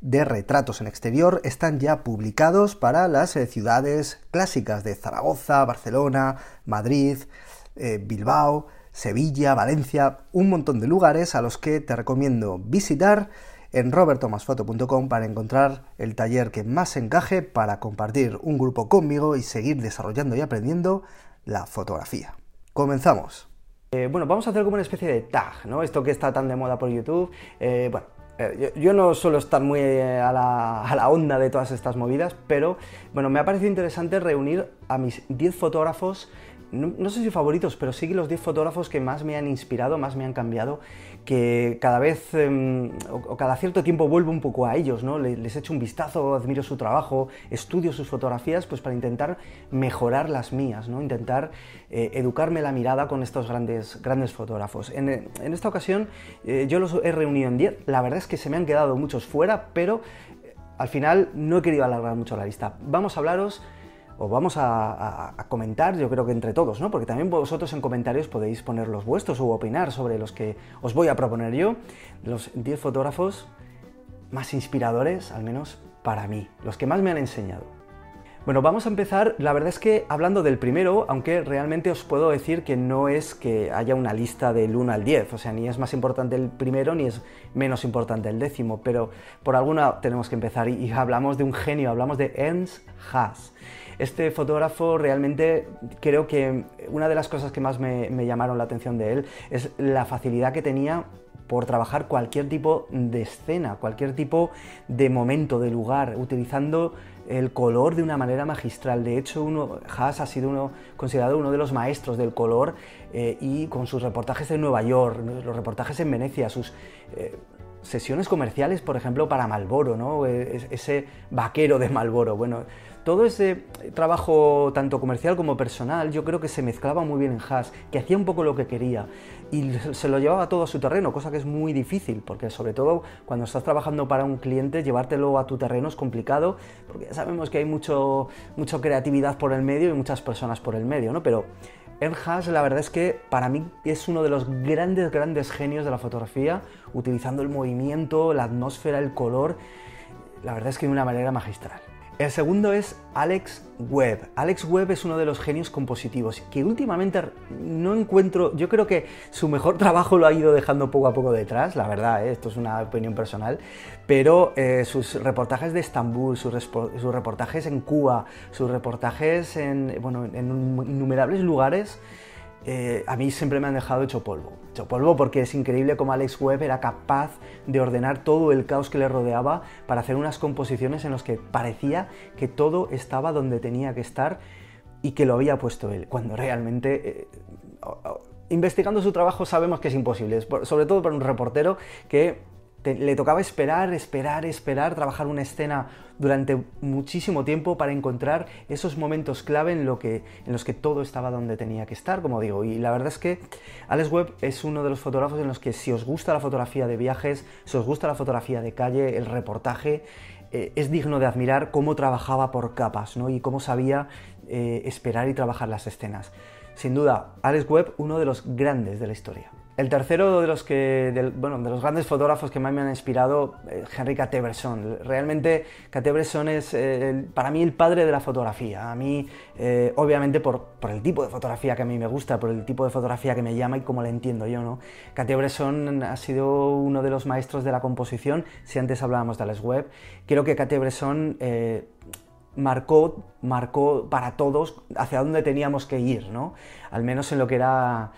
de retratos en exterior están ya publicados para las eh, ciudades clásicas de Zaragoza, Barcelona, Madrid, eh, Bilbao, Sevilla, Valencia, un montón de lugares a los que te recomiendo visitar en robertomasfoto.com para encontrar el taller que más encaje para compartir un grupo conmigo y seguir desarrollando y aprendiendo la fotografía. Comenzamos. Eh, bueno, vamos a hacer como una especie de tag, ¿no? Esto que está tan de moda por YouTube. Bueno, eh, yo, no suelo estar muy a la, onda de todas estas movidas, pero bueno, me ha parecido interesante reunir a mis 10 fotógrafos no, sé si favoritos, pero sí los 10 fotógrafos que más me han inspirado, más me han cambiado, que cada vez em, o, cada cierto tiempo vuelvo un poco a ellos, ¿no? Les, echo un vistazo, admiro su trabajo, estudio sus fotografías, pues para intentar mejorar las mías, ¿no? Intentar eh, educarme la mirada con estos grandes, grandes fotógrafos. En, esta ocasión eh, yo los he reunido en 10, la verdad es que se me han quedado muchos fuera, pero eh, al final no he querido alargar mucho la lista. Vamos a hablaros os vamos a, comentar, yo creo que entre todos, ¿no? Porque también vosotros en comentarios podéis poner los vuestros o opinar sobre los que os voy a proponer yo, los 10 fotógrafos más inspiradores, al menos para mí, los que más me han enseñado. Bueno, vamos a empezar, la verdad es que hablando del primero, aunque realmente os puedo decir que no es que haya una lista del 1 al 10, o sea, ni es más importante el primero ni es menos importante el décimo, pero por alguna tenemos que empezar y, hablamos de un genio, hablamos de Ernst Haas. Este fotógrafo realmente creo que una de las cosas que más me, llamaron la atención de él es la facilidad que tenía por trabajar cualquier tipo de escena, cualquier tipo de momento, de lugar, utilizando el color de una manera magistral. De hecho, uno, Haas ha sido uno, considerado uno de los maestros del color eh, y con sus reportajes en Nueva York, los reportajes en Venecia, sus eh, sesiones comerciales, por ejemplo, para Malboro, ¿no? E, ese vaquero de Malboro. Bueno, todo ese trabajo, tanto comercial como personal, yo creo que se mezclaba muy bien en Haas, que hacía un poco lo que quería y se lo llevaba todo a su terreno, cosa que es muy difícil, porque sobre todo cuando estás trabajando para un cliente, llevártelo a tu terreno es complicado, porque ya sabemos que hay mucho, mucha creatividad por el medio y muchas personas por el medio, ¿no? Pero Ernst Haas, la verdad es que para mí es uno de los grandes, grandes genios de la fotografía, utilizando el movimiento, la atmósfera, el color, la verdad es que de una manera magistral. El segundo es Alex Webb. Alex Webb es uno de los genios compositivos que últimamente no encuentro, yo creo que su mejor trabajo lo ha ido dejando poco a poco detrás, la verdad, ¿eh? esto es una opinión personal, pero eh, sus reportajes de Estambul, sus, reportajes en Cuba, sus reportajes en, bueno, en innumerables lugares, eh, a mí siempre me han dejado hecho polvo. Hecho polvo porque es increíble cómo Alex Webb era capaz de ordenar todo el caos que le rodeaba para hacer unas composiciones en las que parecía que todo estaba donde tenía que estar y que lo había puesto él, cuando realmente... Eh, investigando su trabajo sabemos que es imposible, sobre todo para un reportero que le tocaba esperar, esperar, esperar, trabajar una escena durante muchísimo tiempo para encontrar esos momentos clave en, lo que, en los que todo estaba donde tenía que estar, como digo. Y la verdad es que Alex Webb es uno de los fotógrafos en los que si os gusta la fotografía de viajes, si os gusta la fotografía de calle, el reportaje, eh, es digno de admirar cómo trabajaba por capas ¿no? y cómo sabía eh, esperar y trabajar las escenas. Sin duda, Alex Webb, uno de los grandes de la historia. El tercero de los, que, bueno, de los grandes fotógrafos que más me han inspirado, eh, Henry. Realmente Cartier-Bresson es eh, para mí el padre de la fotografía. A mí, eh, obviamente por, por, el tipo de fotografía que a mí me gusta, por el tipo de fotografía que me llama y como la entiendo yo. ¿no? Cartier-Bresson ha sido uno de los maestros de la composición, si antes hablábamos de Alex Webb. Creo que Cartier-Bresson marcó, marcó para todos hacia dónde teníamos que ir, ¿no? al menos en lo que era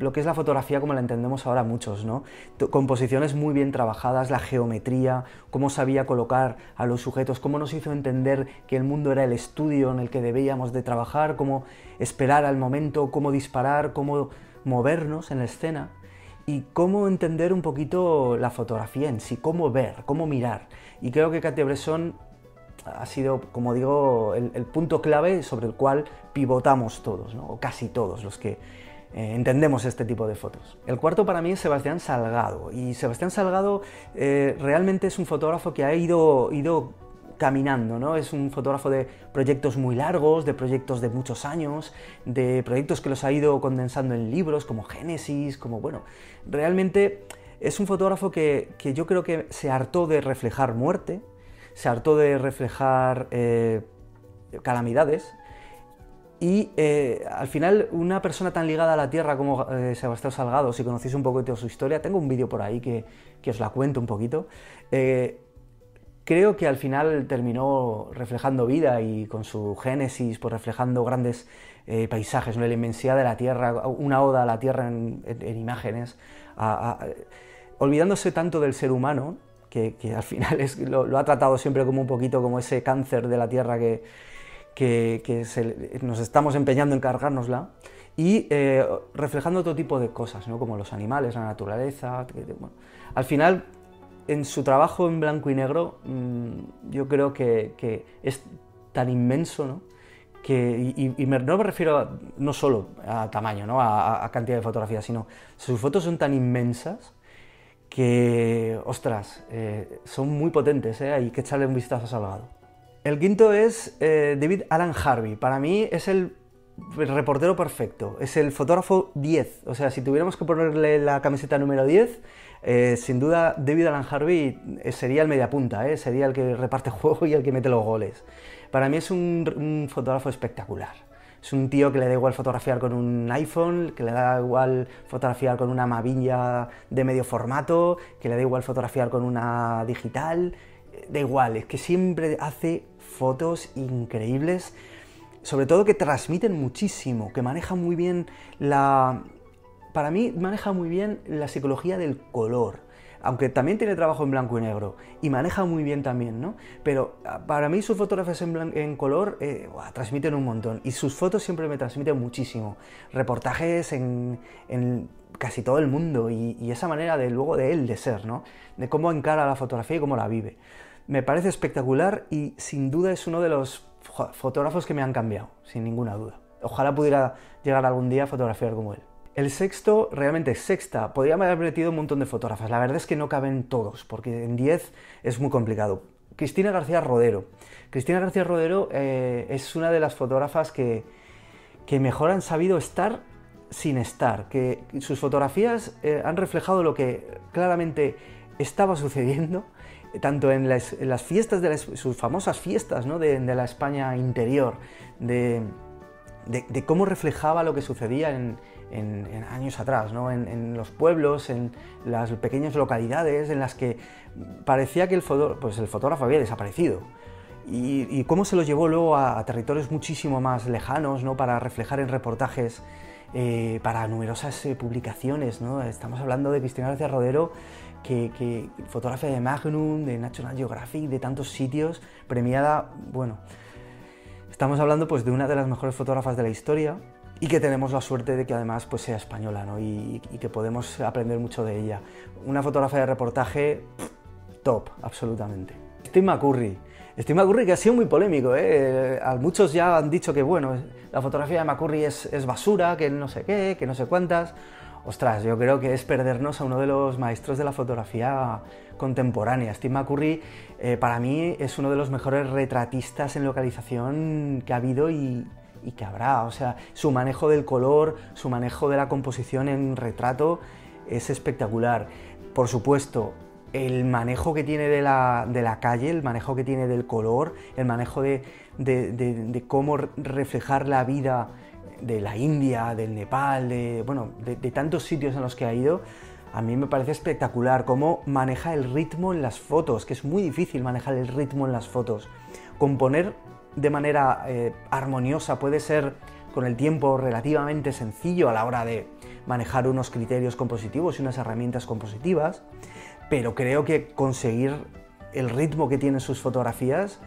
lo que es la fotografía como la entendemos ahora muchos, ¿no? Composiciones muy bien trabajadas, la geometría, cómo sabía colocar a los sujetos, cómo nos hizo entender que el mundo era el estudio en el que debíamos de trabajar, cómo esperar al momento, cómo disparar, cómo movernos en la escena y cómo entender un poquito la fotografía en sí, cómo ver, cómo mirar. Y creo que Katia Bresson ha sido, como digo, el, punto clave sobre el cual pivotamos todos, o casi todos los que eh, entendemos este tipo de fotos. El cuarto para mí es Sebastián Salgado, y Sebastián Salgado eh, realmente es un fotógrafo que ha ido, ido caminando, ¿no? Es un fotógrafo de proyectos muy largos, de proyectos de muchos años, de proyectos que los ha ido condensando en libros como Génesis, como, bueno, realmente es un fotógrafo que, yo creo que se hartó de reflejar muerte, se hartó de reflejar eh, calamidades, y eh, al final, una persona tan ligada a la tierra como eh, Sebastián Salgado, si conocéis un poco de su historia, tengo un vídeo por ahí que, que, os la cuento un poquito, creo que al final terminó reflejando vida y con su génesis, pues reflejando grandes paisajes, la inmensidad de la Tierra, una oda a la Tierra en, imágenes, olvidándose tanto del ser humano, que, al final es, lo, ha tratado siempre como un poquito como ese cáncer de la Tierra que, que nos estamos empeñando en cargárnosla, y eh, reflejando otro tipo de cosas, ¿no? como los animales, la naturaleza. al final en su trabajo en blanco y negro, mm, yo creo que, es tan inmenso, ¿no? Que, y, no me refiero no solo a tamaño, ¿no? A, cantidad de fotografías, sino sus fotos son tan inmensas que, ostras, eh, son muy potentes, ¿eh? hay que echarle un vistazo a Salgado. El quinto es eh, David Alan Harvey. Para mí es el reportero perfecto, es el fotógrafo 10. O sea, si tuviéramos que ponerle la camiseta número 10, eh, sin duda, David Alan Harvey sería el mediapunta, sería el que reparte juego y el que mete los goles. Para mí es un, fotógrafo espectacular. Es un tío que le da igual fotografiar con un iPhone, que le da igual fotografiar con una mavilla de medio formato, que le da igual fotografiar con una digital. Da igual, es que siempre hace fotos increíbles, sobre todo que transmiten muchísimo, que maneja muy bien la, para mí maneja muy bien la psicología del color, aunque también tiene trabajo en blanco y negro, y maneja muy bien también, ¿no? Pero ah, para mí sus fotografías en, color eh, transmiten un montón, y sus fotos siempre me transmiten muchísimo. Reportajes en, casi todo el mundo, y, esa manera de luego de él de ser, ¿no? De cómo encara la fotografía y cómo la vive. Me parece espectacular y sin duda es uno de los fotógrafos que me han cambiado, sin ninguna duda. Ojalá pudiera llegar algún día a fotografiar como él. El sexto, realmente sexta, podría haber metido un montón de fotógrafas. La verdad es que no caben todos, porque en 10 es muy complicado. Cristina García Rodero. Cristina García Rodero eh, es una de las fotógrafas que, que, mejor han sabido estar sin estar, que sus fotografías eh, han reflejado lo que claramente estaba sucediendo, tanto en las, fiestas, de sus famosas fiestas ¿no? de, la España interior, de cómo reflejaba lo que sucedía en, en, años atrás, en, los pueblos, en las pequeñas localidades en las que parecía que el, pues el fotógrafo había desaparecido. Y, cómo se lo llevó luego a, territorios muchísimo más lejanos ¿no? para reflejar en reportajes, eh, para numerosas eh, publicaciones. ¿no? Estamos hablando de Cristina García Rodero, que, que fotógrafa de Magnum, de National Geographic, de tantos sitios, premiada, bueno, estamos hablando pues de una de las mejores fotógrafas de la historia, y que tenemos la suerte de que además pues, sea española ¿no? y, que podemos aprender mucho de ella. Una fotografía de reportaje top, absolutamente. Steve McCurry. Steve McCurry que ha sido muy polémico, ¿eh? muchos ya han dicho que bueno, la fotografía de McCurry es, es basura, que no sé qué, que no sé cuántas. Ostras, yo creo que es perdernos a uno de los maestros de la fotografía contemporánea. Steve McCurry eh, para mí es uno de los mejores retratistas en localización que ha habido y, y que habrá. O sea, su manejo del color, su manejo de la composición en retrato es espectacular. Por supuesto, el manejo que tiene de la, calle, el manejo que tiene del color, el manejo de, cómo reflejar la vida de la India, del Nepal, de, bueno, de, tantos sitios en los que ha ido, a mí me parece espectacular cómo maneja el ritmo en las fotos, que es muy difícil manejar el ritmo en las fotos. Componer de manera eh, armoniosa, puede ser con el tiempo relativamente sencillo a la hora de manejar unos criterios compositivos y unas herramientas compositivas, pero creo que conseguir el ritmo que tienen sus fotografías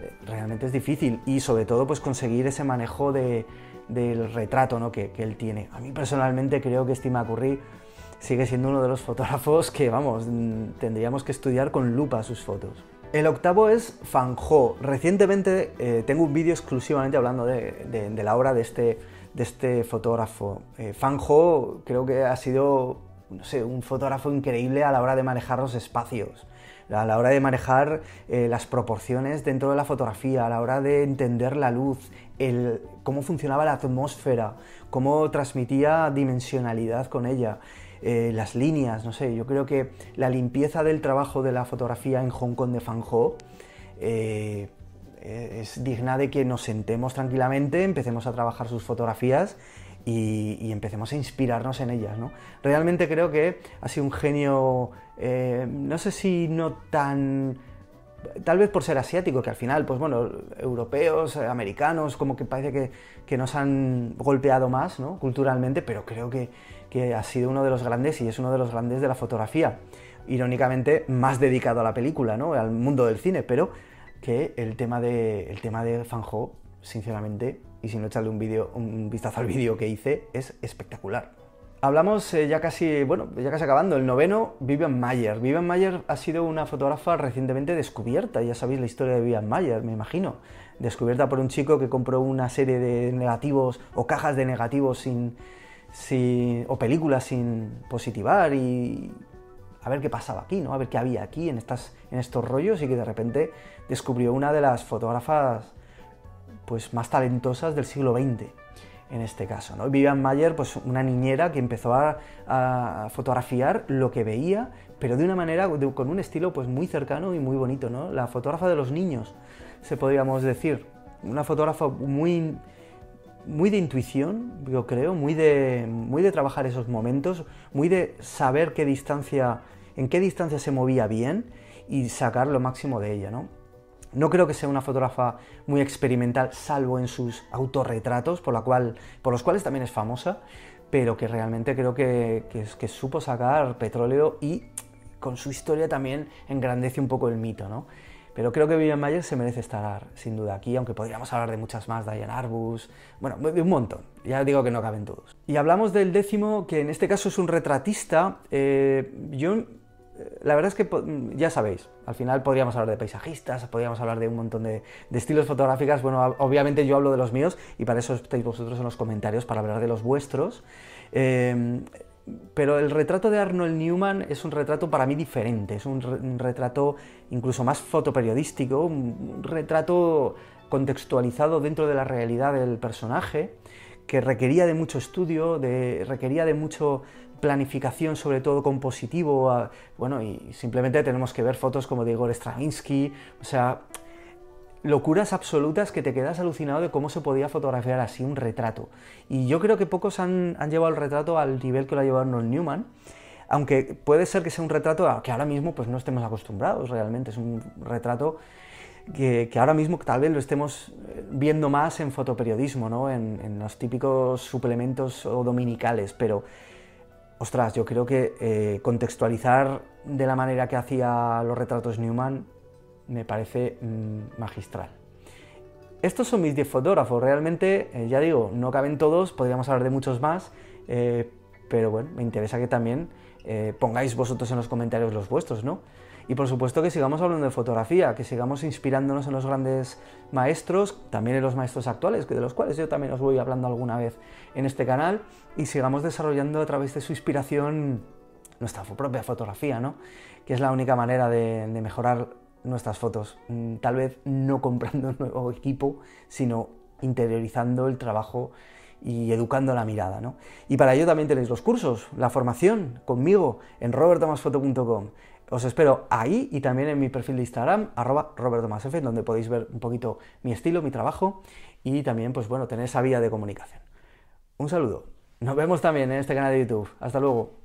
eh, realmente es difícil y sobre todo pues conseguir ese manejo del retrato ¿no? que, él tiene. A mí personalmente creo que Steve McCurry sigue siendo uno de los fotógrafos que, vamos, tendríamos que estudiar con lupa sus fotos. El octavo es Fanjo. Recientemente eh, tengo un vídeo exclusivamente hablando de, la obra de este, de este fotógrafo. Eh, Fanjo creo que ha sido un fotógrafo increíble a la hora de manejar los espacios, a la hora de manejar eh, las proporciones dentro de la fotografía, a la hora de entender la luz, cómo funcionaba la atmósfera, cómo transmitía dimensionalidad con ella. Eh, las líneas, no sé, yo creo que la limpieza del trabajo de la fotografía en Hong Kong de Fan Ho eh, es digna de que nos sentemos tranquilamente, empecemos a trabajar sus fotografías y, empecemos a inspirarnos en ellas. ¿no? Realmente creo que ha sido un genio, eh, no sé si no tan tal vez por ser asiático, que al final, pues bueno, europeos, americanos, como que parece que, que nos han golpeado más, ¿no? Culturalmente, pero creo que, que ha sido uno de los grandes y es uno de los grandes de la fotografía. Irónicamente, más dedicado a la película, ¿no? Al mundo del cine, pero que el tema de, el tema de sinceramente, y si no echarle un, vídeo, un vistazo al vídeo que hice, es espectacular. Hablamos eh, ya casi, bueno, ya casi acabando, el noveno, Vivian Mayer. Vivian Mayer ha sido una fotógrafa recientemente descubierta, ya sabéis la historia de Vivian Mayer, me imagino. Descubierta por un chico que compró una serie de negativos o cajas de negativos sin, o películas sin positivar y a ver qué pasaba aquí, ¿no? A ver qué había aquí en, estas, en estos rollos y que de repente descubrió una de las fotógrafas pues, más talentosas del siglo XX en este caso. ¿no? Vivian Mayer, pues una niñera que empezó a, fotografiar lo que veía, pero de una manera, con un estilo pues muy cercano y muy bonito, ¿no? La fotógrafa de los niños, se podríamos decir. Una fotógrafa muy muy de intuición, yo creo, muy de, muy de trabajar esos momentos, muy de saber qué distancia, en qué distancia se movía bien y sacar lo máximo de ella, ¿no? No creo que sea una fotógrafa muy experimental, salvo en sus autorretratos, por, la cual, por los cuales también es famosa, pero que realmente creo que, que, que supo sacar petróleo y con su historia también engrandece un poco el mito, ¿no? Pero creo que Vivian Mayer se merece estar sin duda aquí, aunque podríamos hablar de muchas más, Diane Arbus, bueno, de un montón. Ya digo que no caben todos. Y hablamos del décimo, que en este caso es un retratista. Eh, la verdad es que ya sabéis, al final podríamos hablar de paisajistas, podríamos hablar de un montón de, estilos fotográficos. Bueno, obviamente yo hablo de los míos y para eso estáis vosotros en los comentarios para hablar de los vuestros. Eh, pero el retrato de Arnold Newman es un retrato para mí diferente, es un, retrato incluso más fotoperiodístico, un retrato contextualizado dentro de la realidad del personaje, que requería de mucho estudio, de, requería de mucho planificación, sobre todo compositivo, bueno, y simplemente tenemos que ver fotos como de Igor Stravinsky, o sea, locuras absolutas que te quedas alucinado de cómo se podía fotografiar así un retrato. Y yo creo que pocos han, llevado el retrato al nivel que lo ha llevado Arnold Newman, aunque puede ser que sea un retrato que ahora mismo pues no estemos acostumbrados realmente, es un retrato que, ahora mismo tal vez lo estemos eh, viendo más en fotoperiodismo, ¿no? en, los típicos suplementos o dominicales, pero ostras, yo creo que eh, contextualizar de la manera que hacía los retratos Newman me parece mm, magistral. Estos son mis 10 fotógrafos, realmente, eh, ya digo, no caben todos, podríamos hablar de muchos más, eh, pero bueno, me interesa que también pongáis vosotros en los comentarios los vuestros, ¿no? Y por supuesto que sigamos hablando de fotografía, que sigamos inspirándonos en los grandes maestros, también en los maestros actuales, de los cuales yo también os voy hablando alguna vez en este canal, y sigamos desarrollando a través de su inspiración nuestra propia fotografía, ¿no? Que es la única manera de mejorar nuestras fotos, mm, tal vez no comprando un nuevo equipo, sino interiorizando el trabajo y educando la mirada. ¿no? Y para ello también tenéis los cursos, la formación conmigo en robertomasfoto.com. Os espero ahí y también en mi perfil de Instagram, arroba robertomasf, donde podéis ver un poquito mi estilo, mi trabajo y también, pues bueno, tener esa vía de comunicación. Un saludo. Nos vemos también en este canal de YouTube. Hasta luego.